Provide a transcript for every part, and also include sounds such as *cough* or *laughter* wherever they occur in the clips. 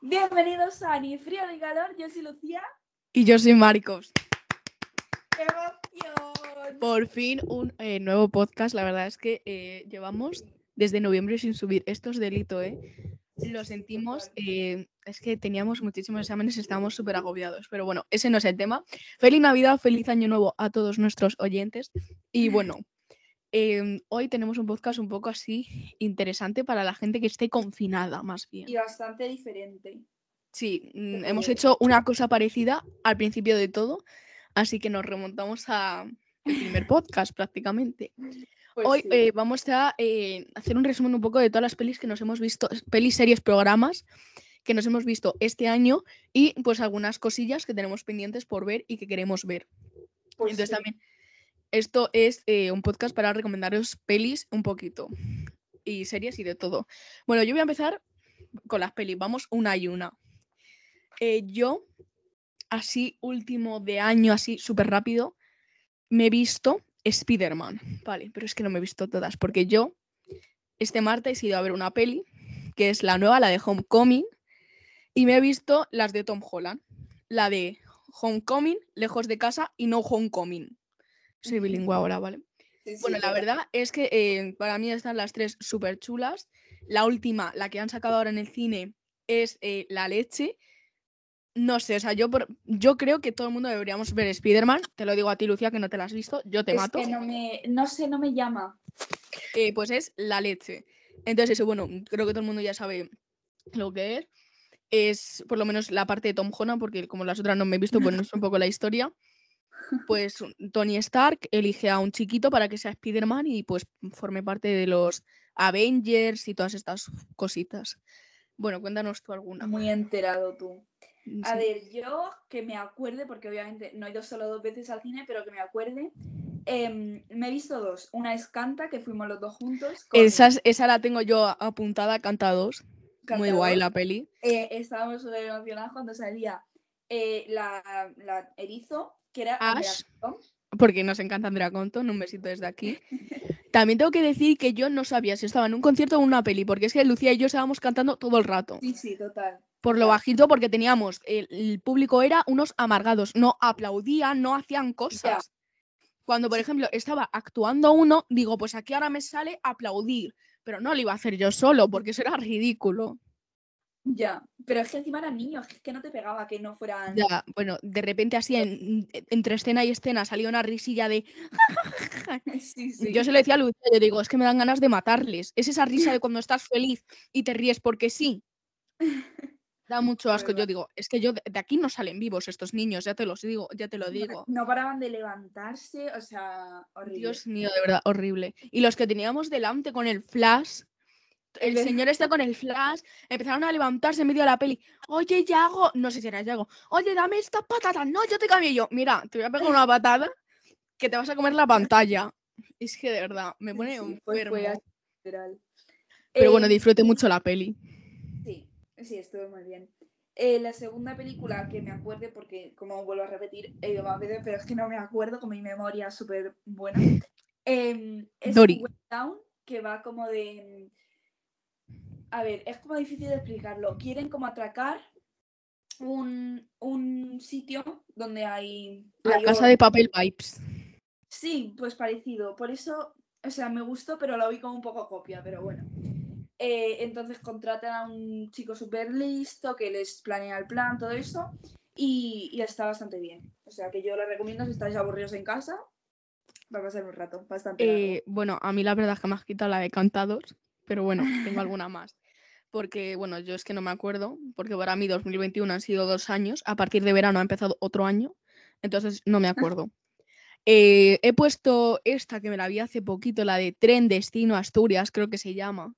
Bienvenidos a Ni Frío ni Calor, yo soy Lucía. Y yo soy Marcos. ¡Qué emoción! Por fin un eh, nuevo podcast. La verdad es que eh, llevamos desde noviembre sin subir. Esto es delito, ¿eh? Lo sentimos. eh, es que teníamos muchísimos exámenes y estábamos súper agobiados. Pero bueno, ese no es el tema. Feliz Navidad, feliz Año Nuevo a todos nuestros oyentes. Y bueno, em, hoy tenemos un podcast un poco así interesante para la gente que esté confinada, más bien. Y bastante diferente. Sí, mm, hemos hecho una cosa parecida al principio de todo, así que nos remontamos a el primer podcast prácticamente. Pues Hoy sí. eh, vamos a eh, hacer un resumen un poco de todas las pelis que nos hemos visto, pelis, series, programas que nos hemos visto este año y pues algunas cosillas que tenemos pendientes por ver y que queremos ver. Pues Entonces sí. también esto es eh, un podcast para recomendaros pelis un poquito y series y de todo. Bueno, yo voy a empezar con las pelis, vamos una y una. Eh, yo, así último de año, así súper rápido, me he visto Spider-Man. Vale, pero es que no me he visto todas, porque yo este martes he ido a ver una peli, que es la nueva, la de Homecoming, y me he visto las de Tom Holland. La de Homecoming, Lejos de casa y No Homecoming. Soy bilingüe ahora, ¿vale? Sí, sí, Bueno, la verdad es que eh, para mí están las tres súper chulas. La última, la que han sacado ahora en el cine, es eh, La Leche. No sé, o sea, yo, por- yo creo que todo el mundo deberíamos ver Spider-Man. Te lo digo a ti, Lucía, que no te la has visto. Yo te Es mato. que no me, no sé, no me llama. Eh, pues es La Leche. Entonces, eso, bueno, creo que todo el mundo ya sabe lo que es. Es por lo menos la parte de Tom Holland, porque como las otras no me he visto, pues no es un poco la historia. Pues Tony Stark elige a un chiquito para que sea Spider-Man y pues forme parte de los Avengers y todas estas cositas. Bueno, cuéntanos tú alguna. Muy enterado tú. A Sí. ver, yo que me acuerde, porque obviamente no he ido solo dos veces al cine, pero que me acuerde, em, me he visto dos. Una es Canta, que fuimos los dos juntos. con Esa, es- esa la tengo yo a- apuntada, canta dos. Muy Canta guay la peli. Eh, estábamos súper emocionados cuando salía eh, la, la erizo, que era Ash. Porque nos encanta Andrea Compton, un besito desde aquí. También tengo que decir que yo no sabía si estaba en un concierto o en una peli, porque es que Lucía y yo estábamos cantando todo el rato. Sí, sí, total. Por lo bajito, porque teníamos, el, el público era unos amargados, no aplaudían, no hacían cosas. Cuando, por ejemplo, estaba actuando uno, digo, pues aquí ahora me sale aplaudir, pero no lo iba a hacer yo solo, porque eso era ridículo. Ya, pero es que encima eran niños, es que no te pegaba que no fueran. Ya, bueno, de repente así, en- entre escena y escena, salía una risilla de *laughs* Sí, *laughs* sí. Yo se lo decía a Lucía, yo digo, es que me dan ganas de matarles. Es esa risa de cuando estás feliz y te ríes porque sí. *laughs* Da mucho asco. Yo digo, es que yo de aquí no salen vivos estos niños, ya te los digo, ya te lo digo. No paraban de levantarse, o sea, horrible. Dios mío, de verdad, horrible. Y los que teníamos delante con el flash, el señor está con el flash, empezaron a levantarse en medio de la peli. Oye, Yago, no sé si era Yago, oye, dame esta patata, no, yo te cambio yo. Mira, te voy a pegar una patada que te vas a comer la pantalla. Es que de verdad, me pone Sí, fue-. Pero bueno, Eh, disfrute mucho la peli. Sí, sí, estuvo muy bien. Eh, la segunda película que me acuerde, porque como vuelvo a repetir, he ido más veces, pero es que no me acuerdo con mi memoria súper buena. em, es Dory. Town, que va como de. A ver, es como difícil de explicarlo. Quieren como atracar un, un sitio donde hay. La hay casa oro. de papel vibes. Sí, pues parecido. Por eso, o sea, me gustó, pero lo vi como un poco copia, pero bueno. Eh, entonces contratan a un chico súper listo que les planea el plan, todo eso, y, y está bastante bien. O sea, que yo lo recomiendo si estáis aburridos en casa, va a pasar un rato bastante. Eh, bueno, a mí la verdad es que me has quitado la de cantados, pero bueno, tengo *laughs* alguna más. Porque, bueno, yo es que no me acuerdo, porque para mí 2021 han sido dos años, a partir de verano ha empezado otro año, entonces no me acuerdo. *laughs* Eh, he puesto esta que me la vi hace poquito, la de Tren Destino Asturias, creo que se llama.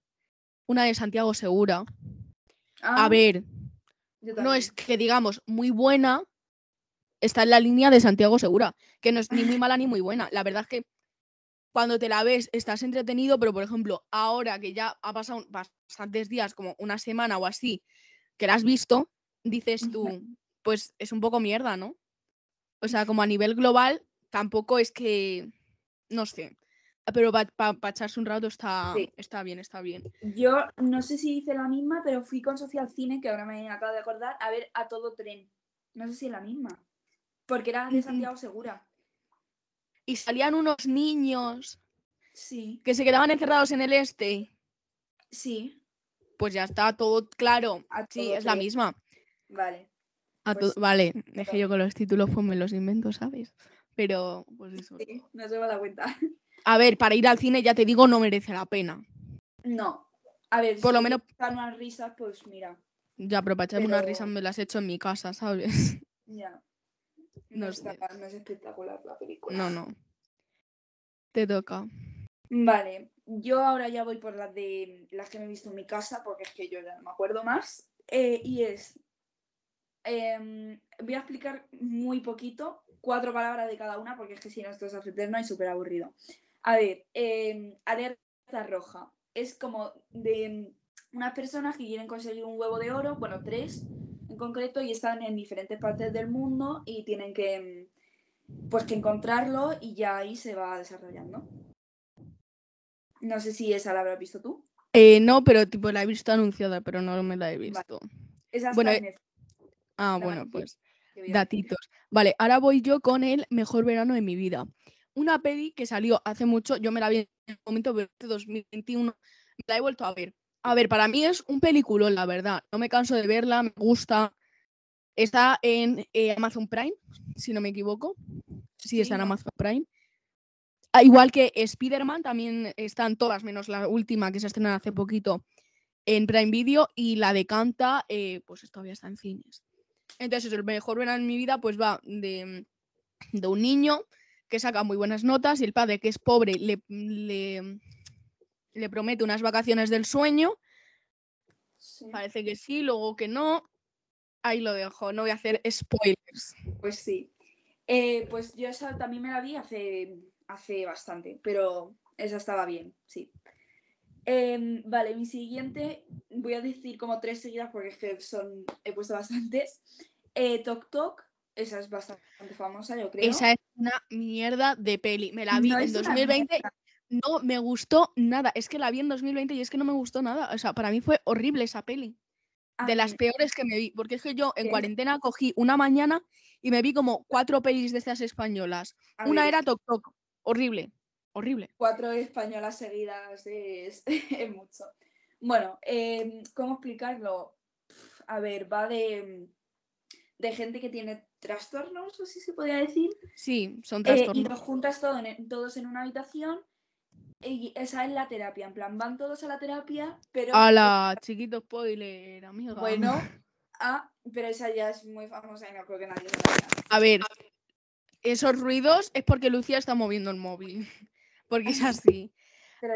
Una de Santiago Segura. Ah, A ver, yo no es que digamos muy buena, está en la línea de Santiago Segura, que no es ni muy mala ni muy buena. La verdad es que cuando te la ves estás entretenido, pero por ejemplo, ahora que ya ha pasado bastantes días, como una semana o así, que la has visto, dices tú, pues es un poco mierda, ¿no? O sea, como a nivel global, tampoco es que, no sé, Pero para echarse un rato está, Sí. está bien, está bien. Yo no sé si hice la misma, pero fui con Sofía al cine, que ahora me acabo de acordar, a ver a todo tren. No sé si es la misma. Porque era de. Santiago Segura. Y salían unos niños Sí, que se quedaban encerrados en el este. sí. Pues ya está todo claro. A Sí, todo es la misma. Vale. A Pues vale, *laughs* que yo con los títulos pues me los invento, ¿sabes? Pero, pues eso. Sí, no se me da cuenta. *laughs* A ver, para ir al cine, ya te digo, no merece la pena. No. A ver, Por lo si menos- dan unas risas, pues mira. Ya, pero para echarme unas risas me las he hecho en mi casa, ¿sabes? Ya. No No, sé. está- no es espectacular la película. No, no. Te toca. Vale, yo ahora ya voy por las de las que me he visto en mi casa, porque es que yo ya no me acuerdo más. Eh, y es. em, voy a explicar muy poquito, cuatro palabras de cada una, porque es que si no esto es eterno y súper aburrido. A ver, em, alerta roja. Es como de unas personas que quieren conseguir un huevo de oro, bueno, tres concreto, y están en diferentes partes del mundo y tienen que, em, pues, que encontrarlo y ya ahí se va desarrollando. No sé si esa la habrás visto tú. Eh, no, pero tipo la he visto anunciada, pero no me la he visto. Esa Bueno, eh, Ah, la bueno, pues datitos. Vale, ahora voy yo con el mejor verano de mi vida. Una peli que salió hace mucho, yo me la vi en el momento de 2021, me la he vuelto a ver. A ver, para mí es un peliculón, la verdad. No me canso de verla, me gusta. Está en eh, Amazon Prime, si no me equivoco. Sí, está en. Amazon Prime. Ah, igual que Spider-Man, también están todas, menos la última que se estrenó hace poquito en Prime Video y la de Canta, eh, pues todavía está en cines. Entonces, el mejor verano en mi vida, pues va de, de un niño que saca muy buenas notas y el padre, que es pobre, le, le, le promete unas vacaciones del sueño. Sí, Parece que sí, luego que no. Ahí lo dejo, no voy a hacer spoilers. Pues sí. Eh, pues yo esa también me la vi hace, hace bastante, pero esa estaba bien, sí. Em, vale, mi siguiente, voy a decir como tres seguidas porque es que son, he puesto bastantes. Eh, Tok Tok, esa es bastante famosa, yo creo. Esa es una mierda de peli. Me la vi No en es una 2020. mierda. No me gustó nada. Es que la vi en 2020 y es que no me gustó nada. O sea, para mí fue horrible esa peli. De las mí- peores que me vi. Porque es que yo en cuarentena cogí una mañana y me vi como cuatro pelis de estas españolas. a Una ver, era Tok Tok. Horrible. Horrible. cuatro españolas seguidas es, *laughs* es mucho. Bueno, em, ¿cómo explicarlo? A ver, va de, de gente que tiene trastornos, si se podría decir, Sí, son eh, y trastornos. los juntas todo en- todos en una habitación y esa es la terapia. En plan, van todos a la terapia, pero A la *laughs* chiquito spoiler, amiga. bueno, *laughs* ah, pero esa ya es muy famosa y no creo que nadie se la vea. A ver, esos ruidos es porque Lucía está moviendo el móvil. *laughs* Porque es así.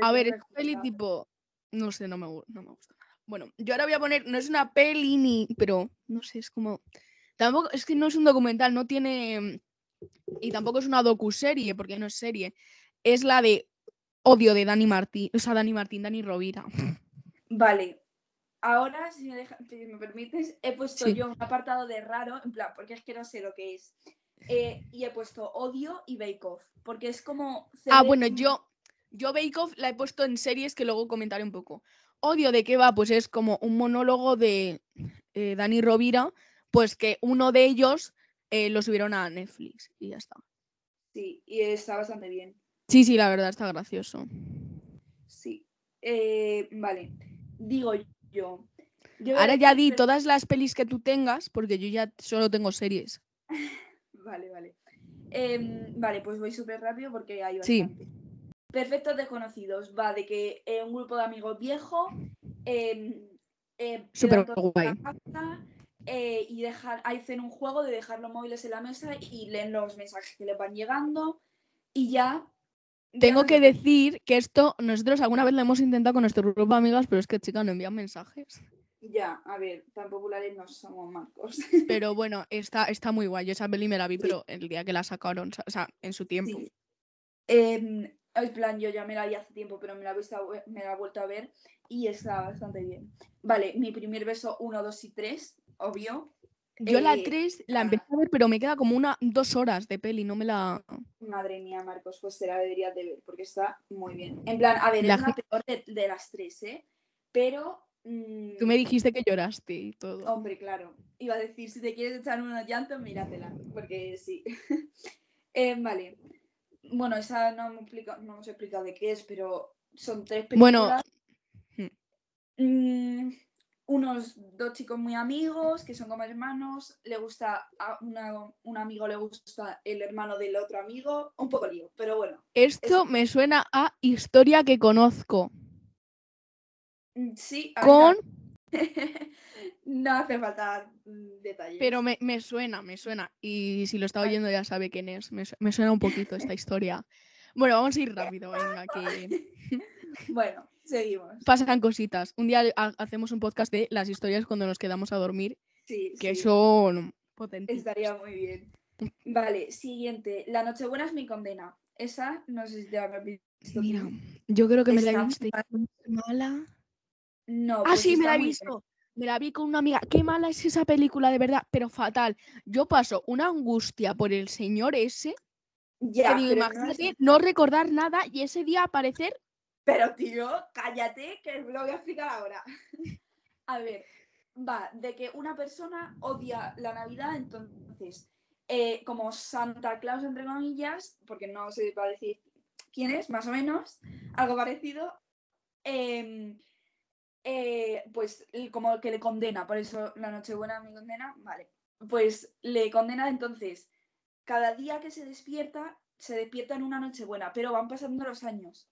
A es ver, esta peli tipo. No sé, no me, no me gusta. Bueno, yo ahora voy a poner. No es una peli ni. Pero no sé, es como. Tampoco. Es que no es un documental, no tiene. Y tampoco es una docuserie, porque no es serie. Es la de Odio de Dani Martín. O sea, Dani Martín, Dani Rovira. Vale. Ahora, si me, deja- si me permites, he puesto Sí. yo un apartado de raro, en plan, porque es que no sé lo que es. Eh, y he puesto odio y bake off, porque es como... Ah, bueno, yo. Yo Bake Off la he puesto en series que luego comentaré un poco. Odio de qué va, pues es como un monólogo de eh, Dani Rovira, pues que uno de ellos eh, lo subieron a Netflix y ya está. Sí, y está bastante bien. Sí, sí, la verdad está gracioso. Sí. Eh, vale. Digo yo. Ahora ya di todas las pelis que tú tengas, porque yo ya solo tengo series. *laughs* Vale, vale. Em, vale, pues voy súper rápido porque hay Sí. bastante. Perfectos desconocidos. Va de que eh, un grupo de amigos viejo em, eh, Súper guay. eh, y dejar, hacen un juego de dejar los móviles en la mesa y leen los mensajes que les van llegando y ya. Tengo que decir que esto nosotros alguna vez lo hemos intentado con nuestro grupo de amigas, pero es que chicas no envían mensajes. Ya, a ver, tan populares no somos Marcos. Pero bueno, está, está muy guay. Yo esa peli me la vi, pero el día que la sacaron, sa- o sea, en su tiempo. Sí. Em, en plan, yo ya me la vi hace tiempo, pero me la, he visto- me la he vuelto a ver y está bastante bien. Vale, mi primer beso 1, 2 y 3, obvio. Yo la Eh, 3 la ah. empecé a ver, pero me queda como una dos horas de peli, no me la. Madre mía, Marcos, pues te la deberías de ver porque está muy bien. En plan, a ver, La es la peor de, de las tres, ¿eh? Pero. mm, Tú me dijiste que lloraste y todo. Hombre, claro. Iba a decir, si te quieres echar unos llantos, míratela. Porque sí. *laughs* Eh, vale. Bueno, esa no hemos, explicado, no hemos explicado de qué es, pero son tres Bueno, películas. Mm, unos dos chicos muy amigos que son como hermanos. Le gusta a una- un amigo, le gusta el hermano del otro amigo. Un poco lío, pero bueno. Esto me suena a historia que conozco. Mm, Sí, Con. *laughs* no hace falta detalles. Pero me, me suena, me suena. Y si lo está oyendo ya sabe quién es. Me, su- me suena un poquito esta *laughs* historia. Bueno, vamos a ir rápido, venga, que *laughs* Bueno, seguimos. pasan cositas. Un día ha- hacemos un podcast de las historias cuando nos quedamos a dormir, Sí, que sí. son potentes. Estaría muy bien. Vale, siguiente. La Nochebuena es mi condena. Esa, no sé si te la visto. tú. Mira, yo creo que me la he visto. mala. No, Ah, pues sí, me la he visto. Me la vi con una amiga. Qué mala es esa película, de verdad, pero fatal. Yo paso una angustia por el señor ese. Ya, que digo, pero no es- imagínate no recordar nada y ese día aparecer. Pero tío, cállate, que lo voy a explicar ahora. *laughs* A ver, va, de que una persona odia la Navidad, entonces, eh, como Santa Claus, entre comillas, porque no se va a decir quién es, más o menos, algo parecido, em, eh, pues como que le condena, por eso la Nochebuena me condena, vale, pues le condena entonces, cada día que se despierta, se despierta en una Nochebuena, pero van pasando los años.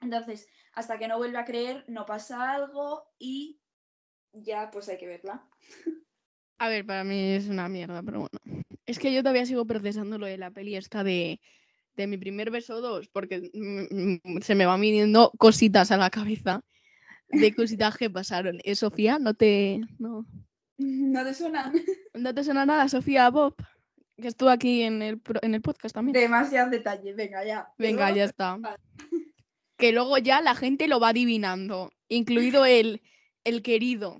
Entonces, hasta que no vuelve a creer, no pasa algo y ya pues hay que verla. *laughs* A ver, para mí es una mierda, pero bueno. Es que yo todavía sigo procesando lo de la peli esta de, de mi primer beso 2, porque mm, mm, se me van viniendo cositas a la cabeza de cositas que pasaron. ¿Eh, Sofía? ¿No te, no, ¿No te suena? *laughs* ¿no te suena nada, Sofía Bob? Que estuvo aquí en el, en el podcast también. Demasiados detalles, venga, ya. Venga, ya está. Vale. *laughs* Que luego ya la gente lo va adivinando, incluido el, el querido.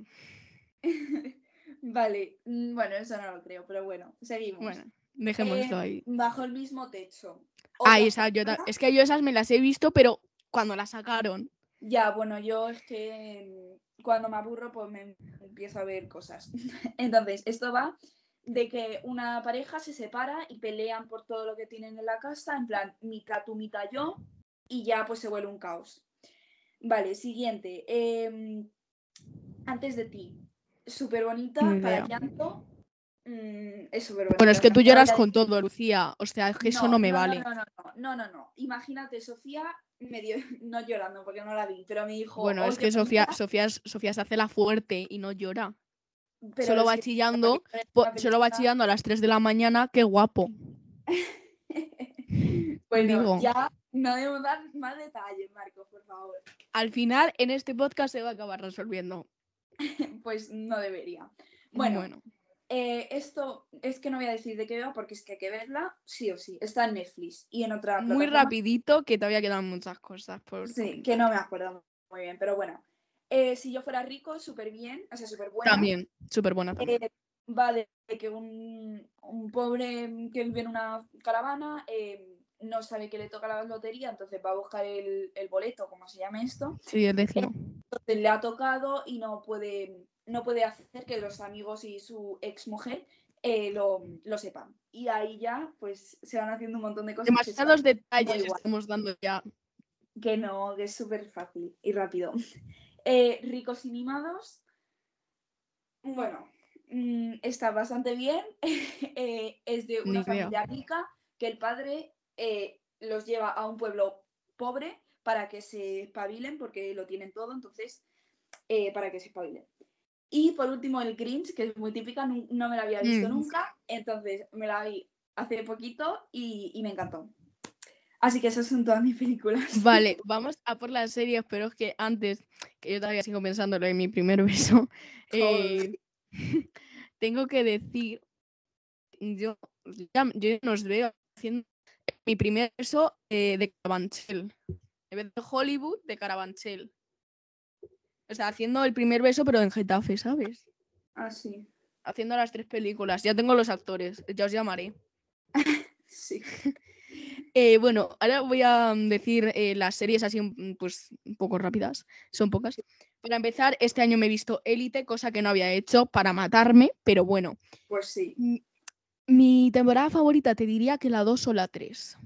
*laughs* Vale, mm, bueno, eso no lo creo, pero bueno, seguimos. Bueno, dejémoslo Eh, ahí. Bajo el mismo techo. Ah, esa, yo es que yo esas me las he visto, pero cuando las sacaron. Ya, bueno, yo es que mm, cuando me aburro, pues me empiezo a ver cosas. *laughs* Entonces, esto va de que una pareja se separa y pelean por todo lo que tienen en la casa, en plan, mitad tú, mitad yo, y ya pues se vuelve un caos. Vale, siguiente. em, antes de ti. Súper bonita, Ni para llanto. mm, es súper bonita. Bueno, es que tú lloras con todo, Lucía. O sea, es que eso no me vale. No, no, no, no, no, no. Imagínate, Sofía, medio, *laughs* no llorando porque no la vi, pero me dijo. Bueno, es "Oye, que Sofía, bonita", Sofía, Sofía se hace la fuerte y no llora. pero solo va chillando, solo va chillando a las 3 de la mañana. Qué guapo. *laughs* Bueno, Digo. ya no debo dar más detalles, Marcos, por favor. Al final, en este podcast se va a acabar resolviendo. *laughs* Pues no debería. Bueno, bueno. eh, esto es que no voy a decir de qué va porque es que hay que verla sí o sí. Está en Netflix y en otra muy rapidito, que todavía quedan muchas cosas por Sí, comentar. que no me acuerdo muy bien, pero bueno. Eh, si yo fuera rico, súper bien, o sea, súper buena. También, súper buena también. Eh, va de que un, un pobre que vive en una caravana eh, no sabe que le toca la lotería, entonces va a buscar el, el boleto, como se llame esto. Sí, el décimo. Entonces le ha tocado y no puede, no puede hacer que los amigos y su ex mujer lo, lo sepan. Y ahí ya, pues se van haciendo un montón de cosas. Demasiados detalles estamos dando ya. que no, que es súper fácil y rápido. *laughs* Eh, ricos y mimados. Bueno, mm, está bastante bien. *laughs* Eh, es de una familia rica que el padre eh, los lleva a un pueblo pobre para que se espabilen porque lo tienen todo, entonces, eh, para que se espabilen. Y por último, el Grinch, que es muy típica, no me la había visto Mm. nunca, entonces me la vi hace poquito y, y me encantó. Así que esas son todas mis películas. *laughs* Vale, vamos a por las series, pero es que antes, que yo todavía sigo pensando en mi primer beso, eh, *laughs* tengo que decir, yo yo nos veo haciendo mi primer beso eh, de Carabanchel. En vez de Hollywood, de Carabanchel. O sea, haciendo el primer beso, pero en Getafe, ¿sabes? Ah, sí. haciendo las tres películas. Ya tengo los actores, ya os llamaré. *laughs* Sí. *laughs* Eh, bueno, ahora voy a mm, decir eh, las series así mm, pues un poco rápidas, son pocas. Para empezar, este año me he visto Élite, cosa que no había hecho para matarme, pero bueno. Pues sí. Mi temporada favorita te diría que la 2 o la 3.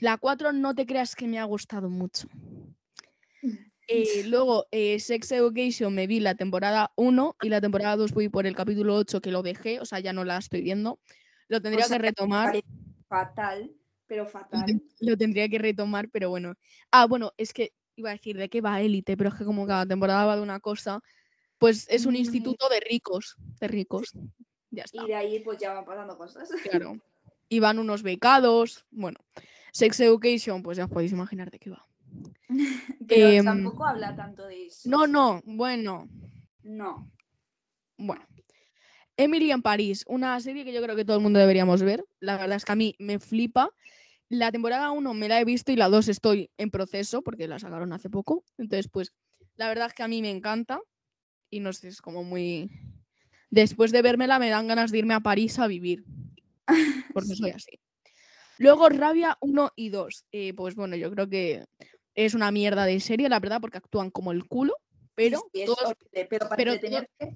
La 4 no te creas que me ha gustado mucho. *laughs* Eh, luego, eh, Sex Education me vi la temporada 1 y la temporada 2 voy por el capítulo 8 que lo dejé, o sea, ya no la estoy viendo. Lo tendría sea, que retomar. Fatal, pero fatal. lo tendría que retomar, pero bueno. Ah, bueno, es que iba a decir de qué va Élite, pero es que como cada temporada va de una cosa, pues es un Mm. instituto de ricos, de ricos. Ya está, Y de ahí pues ya van pasando cosas. *laughs* claro. Y van unos becados, bueno. Sex Education, pues ya os podéis imaginar de qué va. *laughs* Pero Em, tampoco habla tanto de eso. No, no, bueno, No. bueno. Emily en París, una serie que yo creo que todo el mundo deberíamos ver. La verdad es que a mí me flipa. La temporada 1 me la he visto y la 2 estoy en proceso porque la sacaron hace poco. Entonces, pues, la verdad es que a mí me encanta y no sé, es como muy... Después de vérmela me dan ganas de irme a París a vivir, *laughs* porque soy así. Luego, Rabia 1 y 2. eh, pues bueno, yo creo que es una mierda de serie, la verdad, porque actúan como el culo, pero Sí, todos, horrible, pero para pero entretenerte,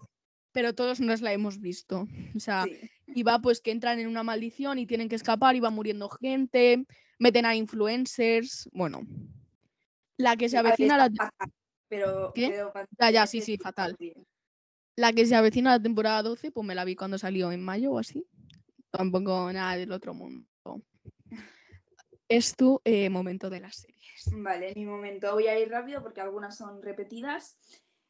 pero todos nos la hemos visto. O sea, sí. y va pues que entran en una maldición y tienen que escapar y va muriendo gente, meten a influencers, bueno. La que se avecina la, fatal, pero, ¿Qué? pero Ya, ya, sí, sí, fatal. bien. La que se avecina la temporada 12, pues me la vi cuando salió en mayo o así. Tampoco nada del otro mundo. Es tu eh, momento de las series. Vale, mi momento voy a ir rápido porque algunas son repetidas.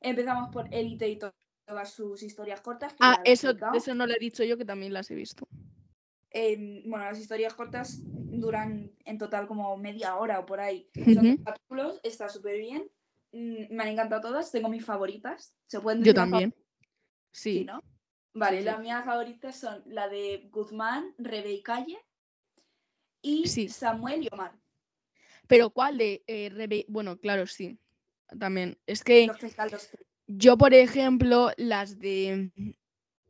Empezamos por Elite y to- todas sus historias cortas. Ah, eso, eso no lo he dicho yo que también las he visto. Em, bueno, las historias cortas duran en total como media hora o por ahí. Son Ujú. tres capítulos, está súper bien. Mm, Me han encantado todas, tengo mis favoritas. ¿Se pueden Yo decir las también. Sí, Sí. ¿no? Vale, sí. las mías favoritas son la de Guzmán, Rebe y Calle y Sí. Samuel y Omar. Pero ¿cuál de eh, Rebe- Bueno, claro, sí. También. Es que Los que están los tres. yo, por ejemplo, las de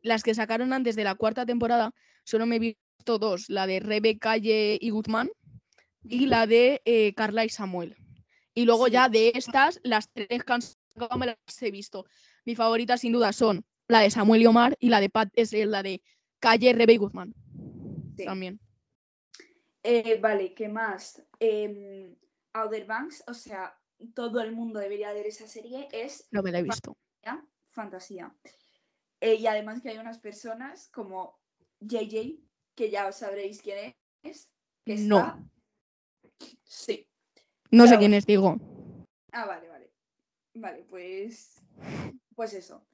las que sacaron antes de la cuarta temporada, solo me he visto dos, la de Rebe, Calle y Guzmán y la de eh, Carla y Samuel. Y luego Sí. ya de estas, las tres sacado me las he visto. Mi favorita sin duda son la de Samuel y Omar y la de Pat es eh, la de Calle, Rebe y Guzmán. Sí. También. Eh, vale, ¿qué más? Em, Outer Banks, o sea, todo el mundo debería ver esa serie, es No me la he visto. fantasía. Eh, y además que hay unas personas como JJ, que ya os sabréis quién es. Que No. Sí. No sé quién es, digo. Ah, vale, vale. Vale, pues. Pues eso.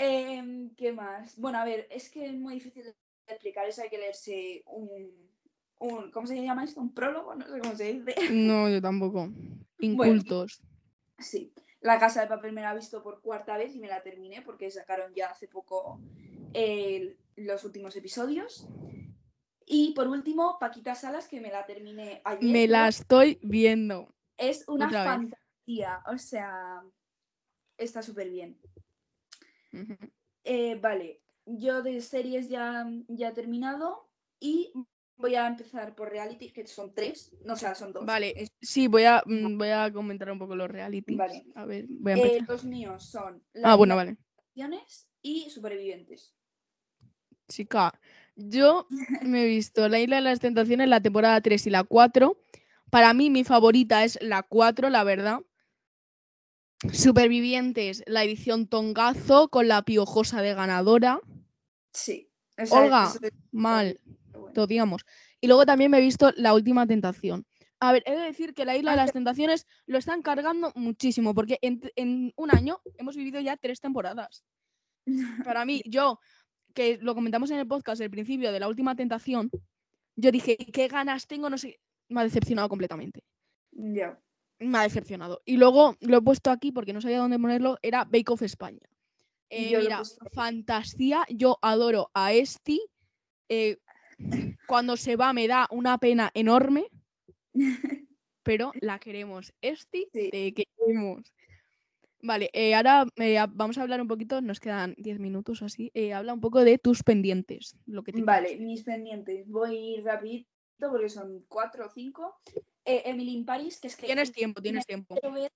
Em, ¿Qué más? Bueno, a ver, es que es muy difícil de explicar eso, hay que leerse un, un. ¿Cómo se llama esto? ¿Un prólogo? No sé cómo se dice. No, yo tampoco. *laughs* Incultos. Sí. La Casa de Papel me la he visto por cuarta vez y me la terminé porque sacaron ya hace poco el- los últimos episodios. Y por último, Paquita Salas, que me la terminé ayer. Me la estoy viendo. Es una otra vez. fantasía, o sea, está súper bien. Eh, vale, yo de series ya, ya he terminado y voy a empezar por reality, que son tres, no, o sea, son dos. Vale, sí, voy a, mm, voy a comentar un poco los realities. Vale. A ver, voy a eh, empezar. los míos son ah, bueno, Las vale. Tentaciones y Supervivientes. Chica, yo *laughs* me he visto La Isla de las Tentaciones, la temporada 3 y la 4. Para mí, mi favorita es la 4, la verdad. Supervivientes, la edición Tongazo con la piojosa de ganadora. Sí. o sea, Olga, Mal, bueno. te odiamos. Y luego también me he visto La Última Tentación. A ver, he de decir que La Isla de las Tentaciones lo están cargando muchísimo, porque en, en un año hemos vivido ya tres temporadas. *laughs* Para mí, yo, que lo comentamos en el podcast al principio de La Última Tentación, yo dije, qué ganas tengo, no sé, me ha decepcionado completamente. Ya. Me ha decepcionado. Y luego lo he puesto aquí porque no sabía dónde ponerlo, era Bake Off España. Eh, Yo mira, fantasía, yo adoro a Esti. eh, cuando se va me da una pena enorme, *laughs* pero la queremos. Esti, Sí. te queremos. Vale, eh, ahora eh, vamos a hablar un poquito, nos quedan 10 minutos o así. habla un poco de tus pendientes. Lo que Vale, mis pendientes. Voy rapidito porque son cuatro o cinco. Eh, Emily in Paris, que es que Tienes tiempo, tienes tiempo. ver.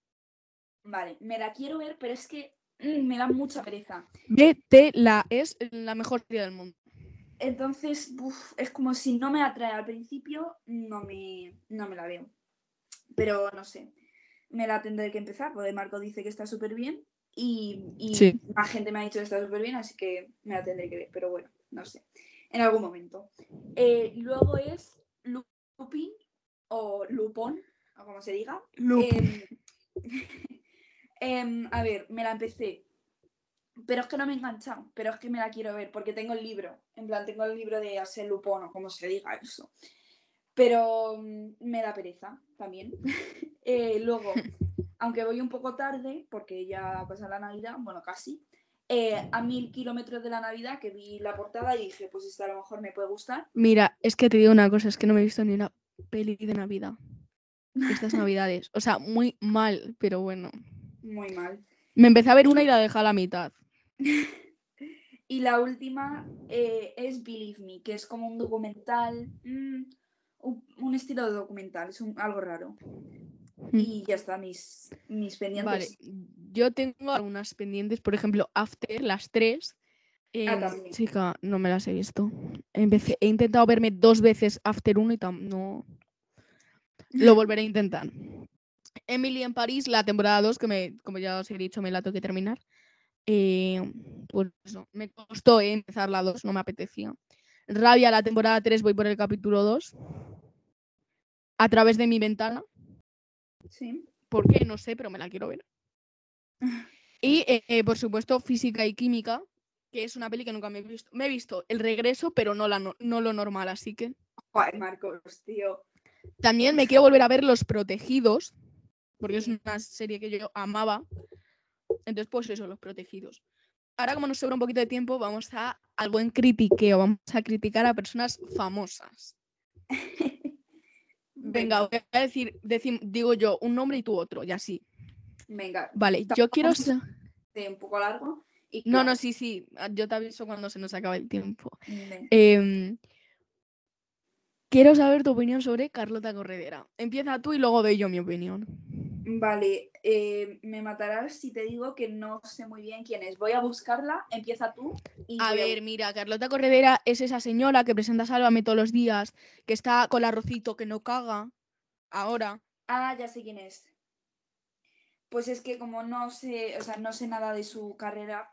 Vale, me la quiero ver, pero es que mm, me da mucha pereza. La es la mejor serie del mundo. Entonces, uf, es como si no me atrae al principio, no me, no me la veo. Pero no sé, me la tendré que empezar, porque Marco dice que está súper bien y, y Sí. más gente me ha dicho que está súper bien, así que me la tendré que ver. Pero bueno, no sé, en algún momento. Eh, luego es Lupin o Lupón, o como se diga. *laughs* Em, a ver, me la empecé. Pero es que no me he enganchado, pero es que me la quiero ver porque tengo el libro. En plan, tengo el libro de Arsène Lupin, o como se diga eso. Pero mm, me da pereza también. *laughs* Eh, luego, *laughs* aunque voy un poco tarde, porque ya pasa la Navidad, bueno, casi, eh, a mil kilómetros de la Navidad, que vi la portada y dije, pues esta a lo mejor me puede gustar. Mira, es que te digo una cosa, es que no me he visto ni una peli de Navidad. Estas *laughs* Navidades. O sea, muy mal, pero bueno. Muy mal. Me empecé a ver una y la dejé a la mitad. *laughs* Y la última eh, es Believe Me, que es como un documental, mm, un, estilo de documental, es un- algo raro. Mm. Y ya está, mis, mis Vale, pendientes. yo tengo algunas pendientes, por ejemplo, After, las tres. Ah, también. chica, no me las he visto. Empecé- he intentado verme dos veces After 1 y tam- no. Lo volveré a intentar. Emily en París, la temporada 2, que me, como ya os he dicho, me la tengo que terminar. Eh, pues eso, me costó eh, empezar la 2, no me apetecía. Rabia, la temporada 3, voy por el capítulo 2. A través de mi ventana. Sí. ¿Por qué? No sé, pero me la quiero ver. *laughs* Y, eh, eh, por supuesto, Física y Química, que es una peli que nunca me he visto. Me he visto El Regreso, pero no, la no, no lo normal, así que... Joder, Marcos, tío. También me quiero volver a ver Los Protegidos, porque es una serie que yo amaba. Entonces, pues eso, Los Protegidos. Ahora, como nos sobra un poquito de tiempo, vamos a al buen critiqueo. Vamos a criticar a personas famosas. *laughs* Venga, voy a decir, decim- digo yo un nombre y tú otro, y así. Venga. Vale, yo quiero... un poco largo. Y No, no, sí, sí. ah, Yo te aviso cuando se nos acabe el tiempo. Em, quiero saber tu opinión sobre Carlota Corredera. Empieza tú y luego doy yo mi opinión. Vale, eh, me matarás si te digo que no sé muy bien quién es. Voy a buscarla, empieza tú. Y A ver, mira, Carlota Corredera es esa señora que presenta Sálvame todos los días, que está con arrocito que no caga. Ahora. Ah, ya sé quién es. Pues es que como no sé, o sea, no sé nada de su carrera,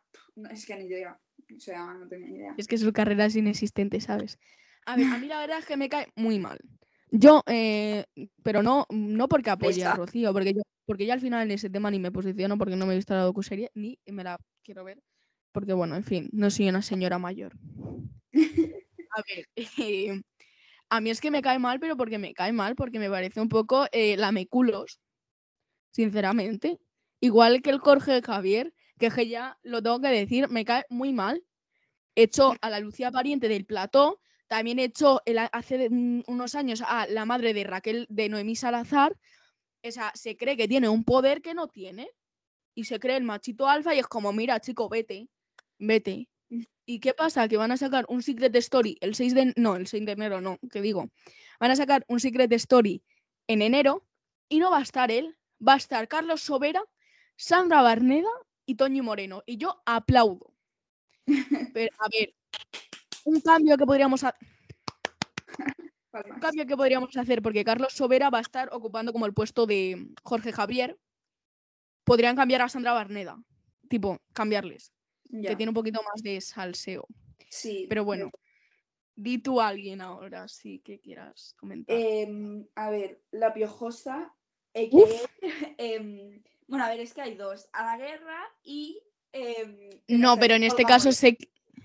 es que ni idea. O sea, no tengo ni idea. Es que su carrera es inexistente, ¿sabes? A ver, a mí la verdad es que me cae muy mal. Yo, eh, pero no, no porque apoye a. Rocío, porque yo, porque yo al final en ese tema ni me posiciono porque no me he visto la docuserie ni me la quiero ver. Porque bueno, en fin, no soy una señora mayor. *laughs* A ver, eh, a mí es que me cae mal, pero porque me cae mal, porque me parece un poco eh, lameculos, sinceramente. Igual que el Jorge Javier, que ya lo tengo que decir, me cae muy mal. Echó a la Lucía Pariente del plató, también echó hace unos años a la madre de Raquel, de Noemí Salazar. O sea, se cree que tiene un poder que no tiene. Y se cree el machito alfa y es como, mira, chico, vete, vete. ¿Y qué pasa? Que van a sacar un Secret Story el 6 de... No, el 6 de enero no, que digo. Van a sacar un Secret Story en enero y no va a estar él. Va a estar Carlos Sobera, Sandra Barneda y Toño Moreno. Y yo aplaudo. *laughs* Pero, a ver, un cambio que podríamos hacer... Un cambio que podríamos hacer, porque Carlos Sobera va a estar ocupando como el puesto de Jorge Javier. Podrían cambiar a Sandra Barneda. Tipo, cambiarles. Ya, Que tiene un poquito más de salseo. sí, Pero bueno, di tú a alguien ahora, sí que quieras comentar. Em, a ver, la piojosa. Uf. *laughs* em, bueno, a ver, es que hay dos. A la guerra y. em, no, pero en este Olga caso Moreno. sé.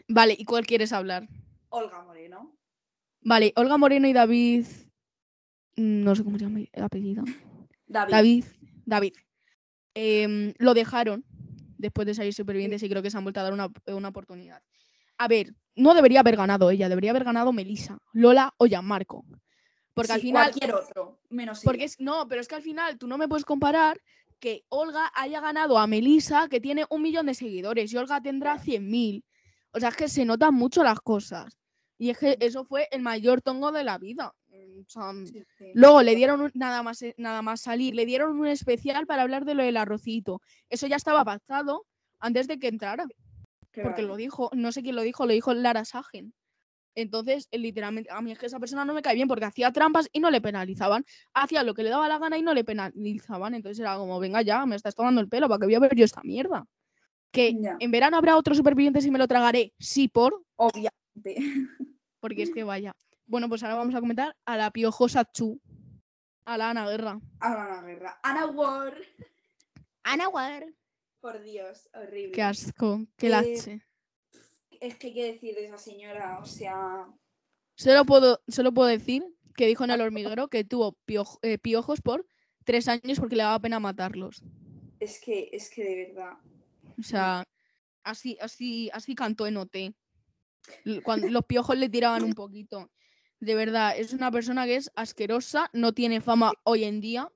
Vale, ¿y cuál quieres hablar? Olga Moreno. Vale, Olga Moreno y David. mm, No sé cómo se llama el apellido. David. David. David. em, lo dejaron después de salir supervivientes y creo que se han vuelto a dar una, una oportunidad. A ver, no debería haber ganado ella, debería haber ganado Melissa, Lola o Gianmarco. Porque al final Cualquier otro, menos Porque es, no, pero es que al final tú no me puedes comparar que Olga haya ganado a Melissa, que tiene un millón de seguidores, y Olga tendrá 100.000. O sea, es que se notan mucho las cosas. Y es que eso fue el mayor tongo de la vida. O sea, Sí, sí. Luego le dieron un- nada más, eh, nada más salir, le dieron un especial para hablar de lo del arrocito. Eso ya estaba pactado antes de que entrara, porque lo dijo, no sé quién lo dijo, lo dijo Lara Sagen. Entonces, eh, literalmente, a mí es que esa persona no me cae bien porque hacía trampas y no le penalizaban. Hacía lo que le daba la gana y no le penalizaban. Entonces era como, venga ya, me estás tomando el pelo, ¿para qué voy a ver yo esta mierda? Que Ya. en verano habrá otros supervivientes y me lo tragaré, sí por, Obviamente. *laughs* porque es que vaya. Bueno, pues ahora vamos a comentar a la piojosa Chu, a la Ana Guerra. Ana Guerra. Ana Ward. Ana Guerra. Por Dios, horrible. Qué asco, qué Eh, lache. Es que hay que decir de esa señora, o sea, Solo puedo, solo puedo decir que dijo en el hormiguero que tuvo pioj- eh, piojos por tres años porque le daba pena matarlos. es que, es que de verdad. O sea, así, así, así cantó en OT. Cuando *laughs* los piojos le tiraban un poquito. De verdad, es una persona que es asquerosa, no tiene fama hoy en día.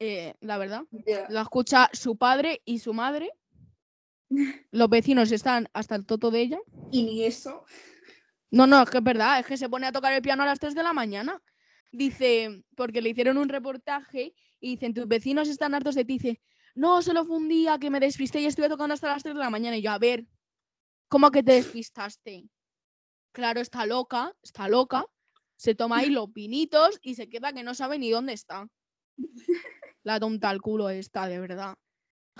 eh, la verdad. La escucha su padre y su madre. Los vecinos están hasta el toto de ella. Y ni eso. No, no, es que es verdad, es que se pone a tocar el piano a las 3 de la mañana. Dice, porque le hicieron un reportaje y dicen, tus vecinos están hartos de ti. Dice, no, solo fue un día que me despisté y estuve tocando hasta las 3 de la mañana. Y yo, a ver, ¿cómo que te despistaste? Claro, está loca, está loca. Se toma ahí los pinitos y se queda que no sabe ni dónde está. La tonta al culo está, de verdad.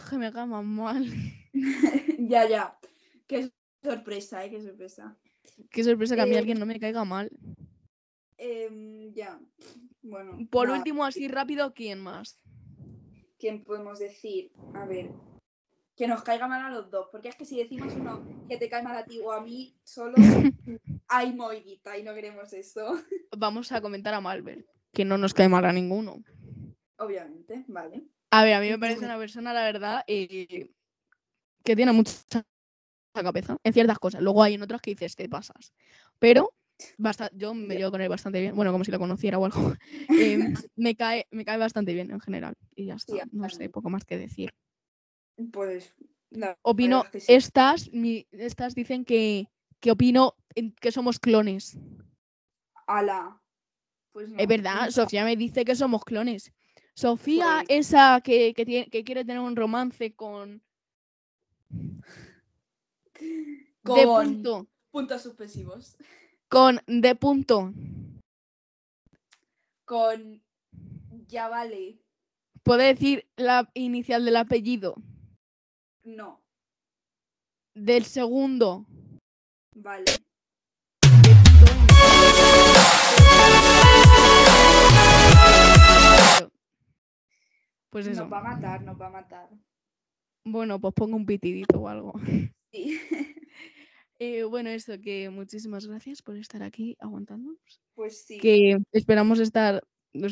Que me cae más mal. *laughs* ya, ya. Qué sorpresa, ¿eh? Qué sorpresa. Qué sorpresa que a mí Eh, alguien no me caiga mal. Em, ya. Bueno. Por nada, último, así rápido, ¿quién más? ¿Quién podemos decir? A ver. Que nos caiga mal a los dos. Porque es que si decimos uno que te cae mal a ti o a mí, solo *laughs* hay moiguita y no queremos eso. Vamos a comentar a Malbert, que no nos cae mal a ninguno. Obviamente, vale. A ver, a mí me parece una persona, la verdad, eh, que tiene mucha cabeza en ciertas cosas. Luego hay en otras que dices, te pasas. Pero basta, yo me llevo con él bastante bien. Bueno, como si lo conociera o algo. *laughs* Eh, me, cae, me cae bastante bien en general. Y ya está. No sé, poco más que decir. Pues. la Opino, verdad es que sí. estas, mi- estas dicen que, que opino en- que somos clones. Ala. Pues no. Es verdad, Sofía me dice que somos clones. Sofía, esa que, que, tiene- que quiere tener un romance con. De Con punto. puntos suspensivos. Con de punto. Con. Ya vale. ¿Puede decir la inicial del apellido? No. Del segundo. Vale. Pues eso. Nos va a matar, nos va a matar. Bueno, pues pongo un pitidito o algo. *laughs* Sí. *laughs* Eh, bueno, eso, que muchísimas gracias por estar aquí aguantándonos. Pues sí. Que esperamos estar.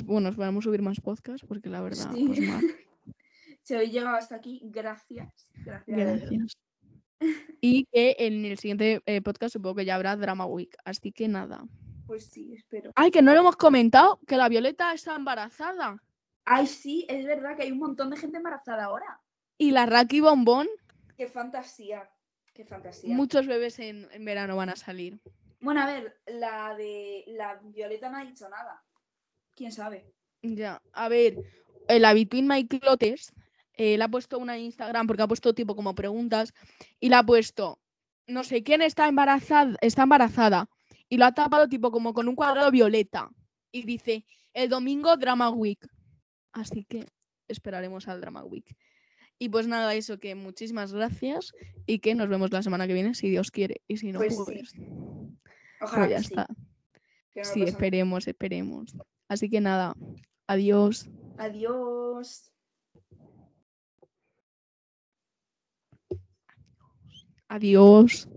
Bueno, esperamos subir más podcasts porque la verdad, Sí. pues mal. Si habéis llegado hasta aquí, gracias. Gracias. Gracias. Y que en el siguiente eh, podcast supongo que ya habrá Drama Week. Así que nada. Pues sí, espero. Ay, que no lo hemos comentado, que la Violeta está embarazada. Ay, sí, es verdad que hay un montón de gente embarazada ahora. Y la Raki Bombón, Qué fantasía. Qué fantasía. muchos bebés en, en verano van a salir. Bueno, a ver, la de la Violeta no ha dicho nada. ¿Quién sabe? Ya, a ver, la Between My Clotes eh, le ha puesto una en Instagram porque ha puesto tipo como preguntas y le ha puesto, no sé quién está embarazada, está embarazada y lo ha tapado tipo como con un cuadrado violeta y dice, el domingo Drama Week. Así que esperaremos al Drama Week. Y pues nada, eso que muchísimas gracias y que nos vemos la semana que viene si Dios quiere y si no, Pues pues, sí. pues Ojalá ya sí. está. no Sí, pasa esperemos, esperemos. Así que nada, adiós. Adiós. Adiós.